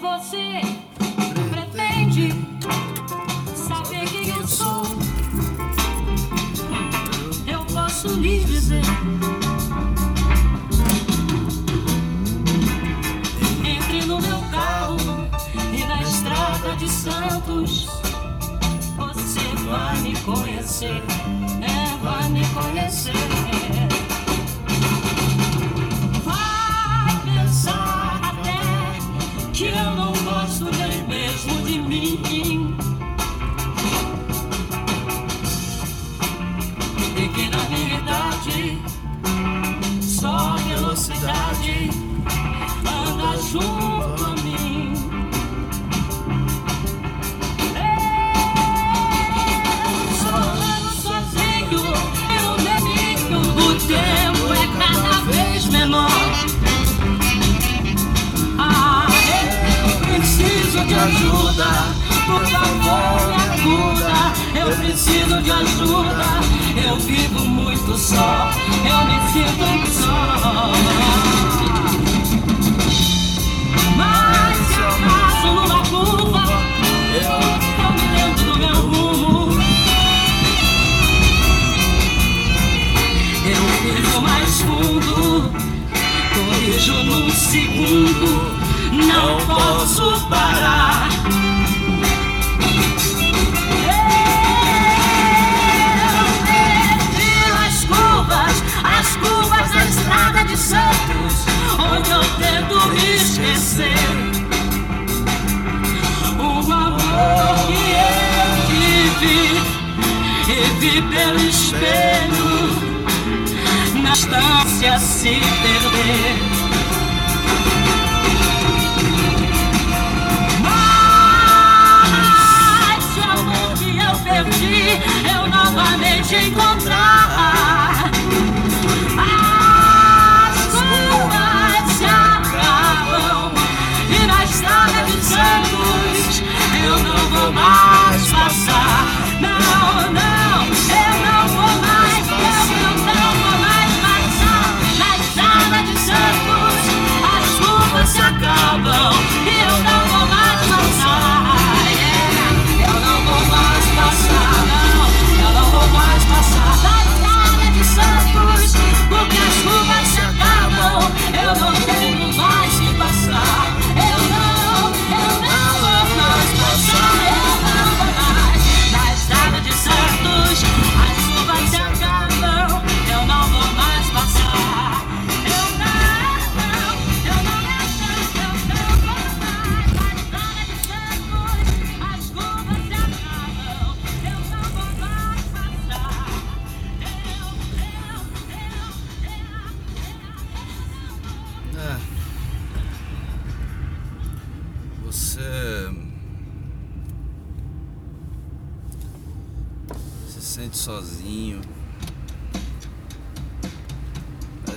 você pretende saber quem eu sou, eu posso lhe dizer. Entre no meu carro e na estrada de Santos, você vai me conhecer, é, vai me conhecer. Eu vivo muito só, eu me sinto só. Vi pelo espelho na distância se perder. Mas o amor que eu perdi, eu novamente encontrar.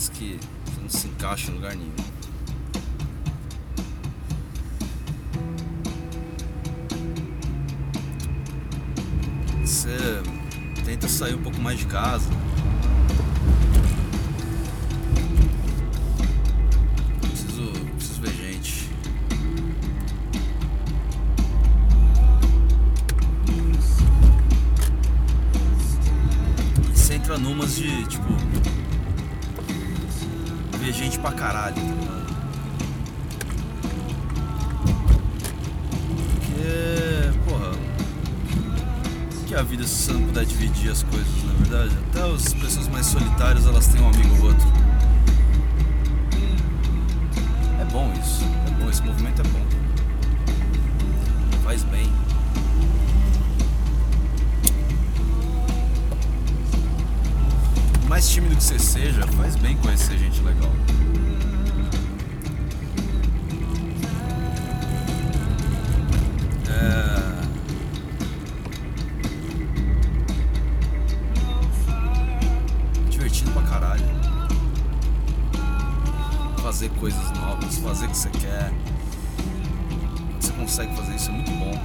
Parece que não se encaixa em lugar nenhum. Você tenta sair um pouco mais de casa. Preciso, preciso ver gente. Você entra numas de, tipo. Ver gente pra caralho? Porque, porra. Que a vida se você não puder dividir as coisas, na verdade? Até as pessoas mais solitárias elas têm um amigo ou outro. É bom isso. É bom, esse movimento é bom. Faz bem. Mais tímido que você seja, faz bem conhecer gente legal. É... Divertido pra caralho. Fazer coisas novas, fazer o que você quer. Quando você consegue fazer isso é muito bom.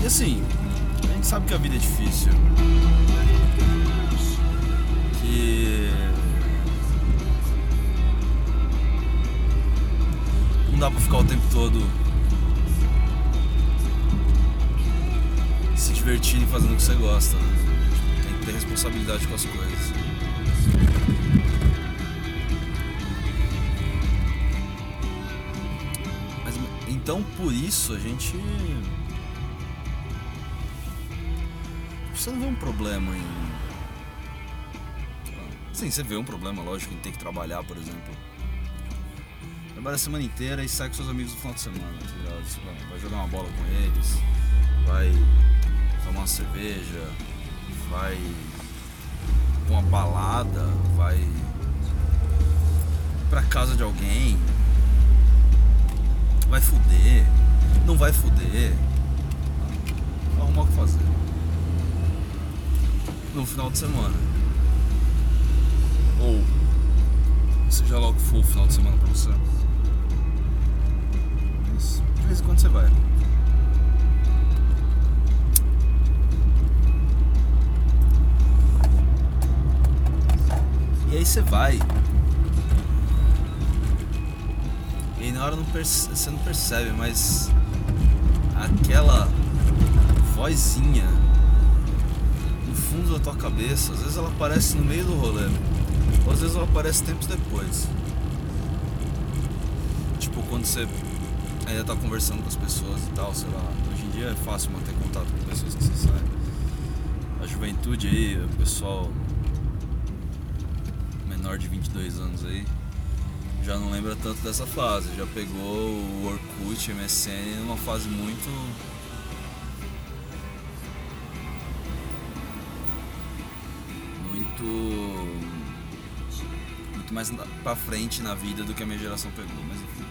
E assim, gente sabe que a vida é difícil. Que não dá pra ficar o tempo todo se divertindo e fazendo o que você gosta, né? Tem que ter responsabilidade com as coisas. Mas, então por isso a gente. Você não vê um problema em. Sim, você vê um problema, lógico, em ter que trabalhar, por exemplo. Trabalha a semana inteira e sai com seus amigos no final de semana, tá vai- jogar uma bola com eles, vai tomar uma cerveja, vai pra uma balada, vai pra casa de alguém, vai fuder, não vai fuder, arrumar o que fazer. No final de semana. Ou seja lá o que for o final de semana pra você. Mas de vez em quando você vai. E aí você vai. E aí na hora não você não percebe, mas aquela vozinha fundo da tua cabeça, às vezes ela aparece no meio do rolê. Ou às vezes ela aparece tempos depois. Tipo quando você ainda tá conversando com as pessoas e tal, sei lá. Hoje em dia é fácil manter contato com pessoas que você sai. A juventude aí, o pessoal menor de 22 anos aí, já não lembra tanto dessa fase. Já pegou o Orkut, MSN numa fase muito. Muito. Muito mais pra frente na vida do que a minha geração pegou, mas enfim.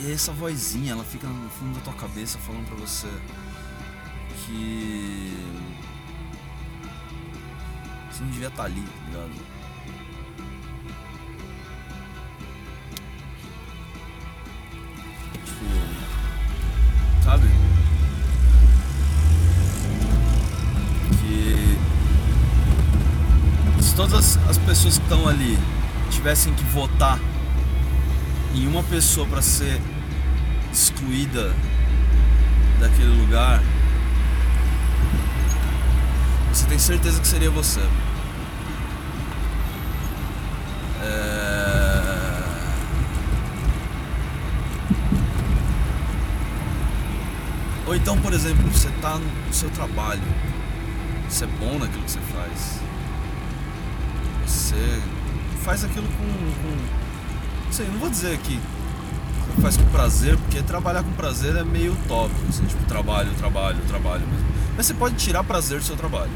E essa vozinha, ela fica no fundo da tua cabeça falando pra você que você não devia estar ali, tá ligado? Se todas as- as pessoas que estão ali tivessem que votar em uma pessoa pra ser excluída daquele lugar, você tem certeza que seria você. É... Ou então, por exemplo, você tá no seu trabalho, você é bom naquilo que você faz, você faz aquilo com. com... Sei, não vou dizer que faz com prazer, porque trabalhar com prazer é meio utópico, assim, tipo, trabalho, trabalho, trabalho mesmo. Mas você pode tirar prazer do seu trabalho.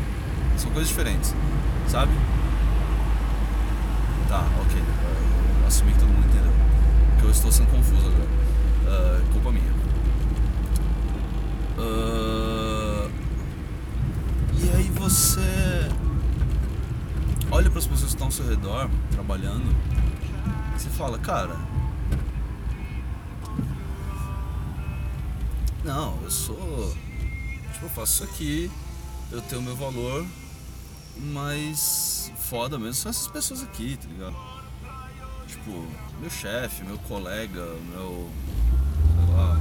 São coisas diferentes, sabe? Tá, ok. Assumi que todo mundo entendeu. Porque eu estou sendo confuso agora. Ah, culpa minha. Ah, e aí você olha para as pessoas que estão ao seu redor, trabalhando, e você fala, cara. Não, eu sou. Tipo, eu faço isso aqui, eu tenho meu valor, mas foda mesmo são essas pessoas aqui, tá ligado? Tipo, meu chefe, meu colega, meu. sei lá.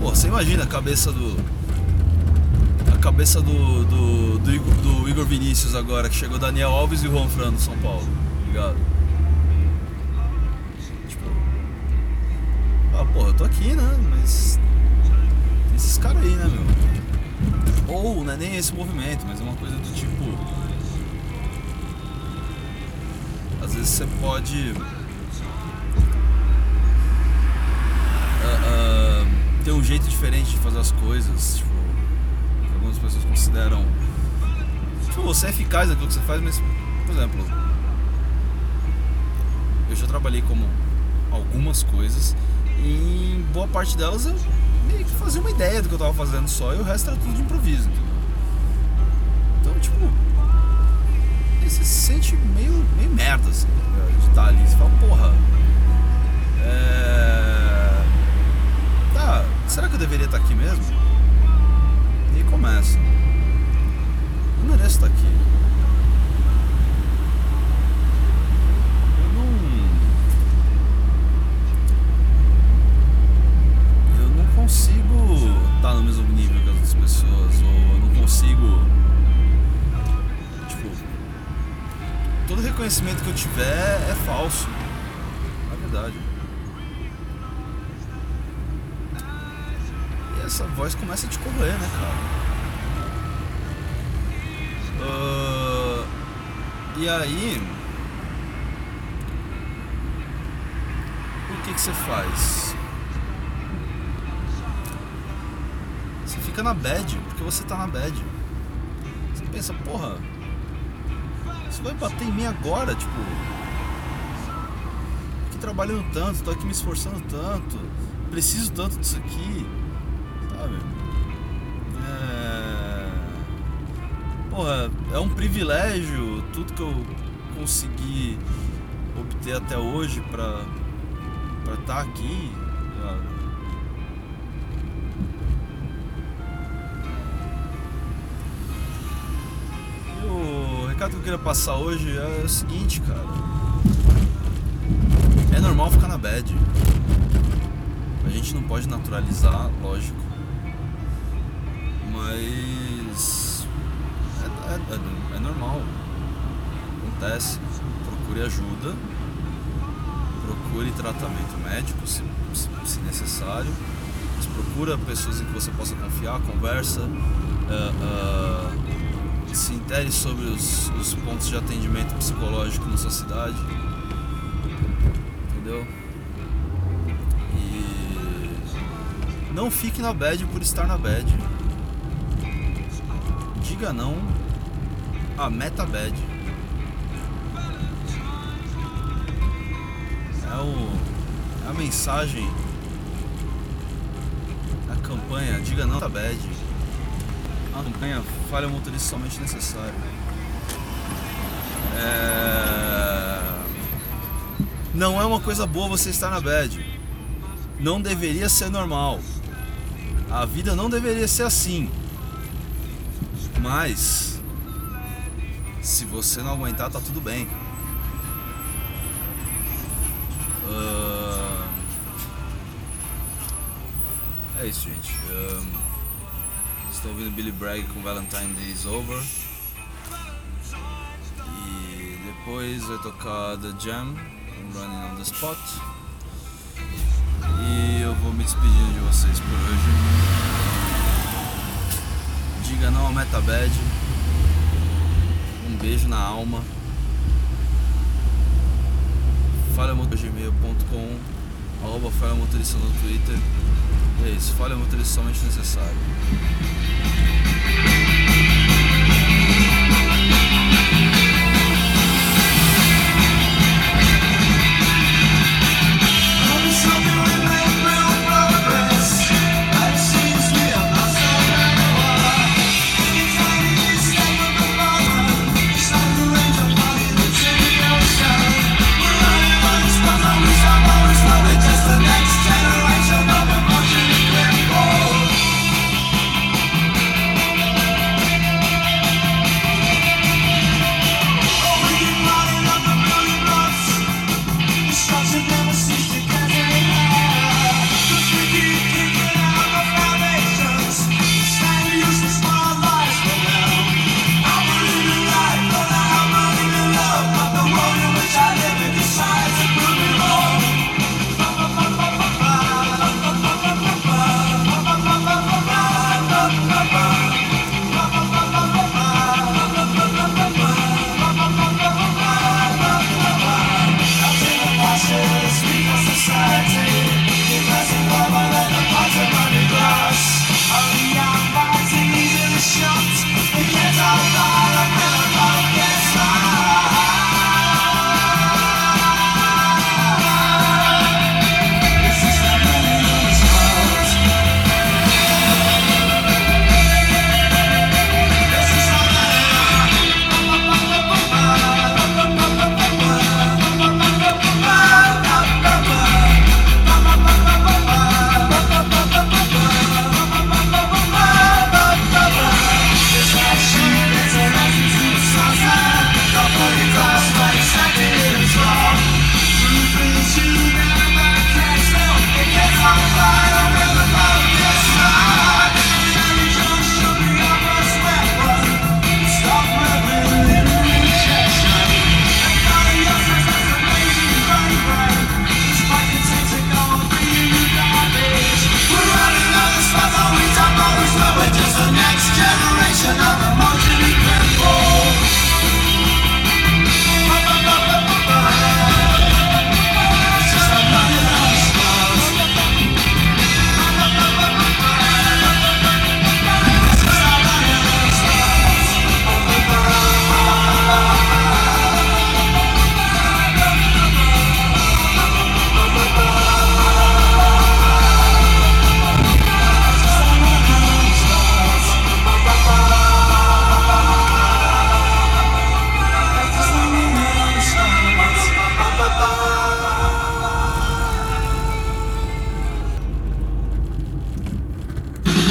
Pô, você imagina a cabeça do. Cabeça do. do, do, Igor, do Igor Vinícius agora, que chegou Daniel Alves e o Juan Fran do São Paulo, ligado? Tipo. Ah, porra, eu tô aqui, né? Mas. Tem esses caras aí, né, meu? Ou não é nem esse movimento, mas é uma coisa do tipo. Às vezes você pode. ah, ah, ter um jeito diferente de fazer as coisas, tipo. Algumas pessoas consideram. Tipo, você é eficaz naquilo que você faz, mas, por exemplo. Eu já trabalhei como algumas coisas e boa parte delas eu meio que fazia uma ideia do que eu tava fazendo só e o resto era tudo de improviso, entendeu? Então, tipo, você se sente meio, meio merda, assim, tá ligado? de estar ali. Você fala, porra, é... Tá, será que eu deveria estar aqui mesmo? E começa. Eu mereço estar aqui. Eu não. Eu não consigo estar no mesmo nível que as outras pessoas. Ou eu não consigo. Tipo. Todo reconhecimento que eu tiver é falso. Essa voz começa a te correr, né, cara? Uh, e aí. O que, que você faz? Você fica na bad, porque você tá na bad. Você pensa, porra, você vai bater em mim agora, tipo. Aqui trabalhando tanto, tô aqui me esforçando tanto, preciso tanto disso aqui, sabe? É. Porra, é um privilégio tudo que eu consegui obter até hoje pra estar tá aqui. Sabe? recado que eu queria passar hoje é o seguinte, cara. É normal ficar na bad. A gente não pode naturalizar, lógico. Mas. É, é, é, é normal. Acontece. Procure ajuda. Procure tratamento médico, se, se, se necessário. Mas procura pessoas em que você possa confiar, conversa. Uh, uh, se intere sobre os, os pontos de atendimento psicológico na sua cidade. Entendeu? E não fique na bad por estar na bad. Diga não a meta bad. É, o, é a mensagem da campanha Diga não a bad a campanha falha motorista somente necessário. É... Não é uma coisa boa você estar na bad. Não deveria ser normal. A vida não deveria ser assim. Mas se você não aguentar, tá tudo bem. Uh... É isso, gente. Uh estou ouvindo Billy Bragg com Valentine Days Over. E depois vai tocar The Jam Running on the Spot. E eu vou me despedindo de vocês por hoje. Diga não ao Metabad. Um beijo na alma. falhamotorgmail.com arroba falha motorista no Twitter. É isso, falha motorista somente necessário.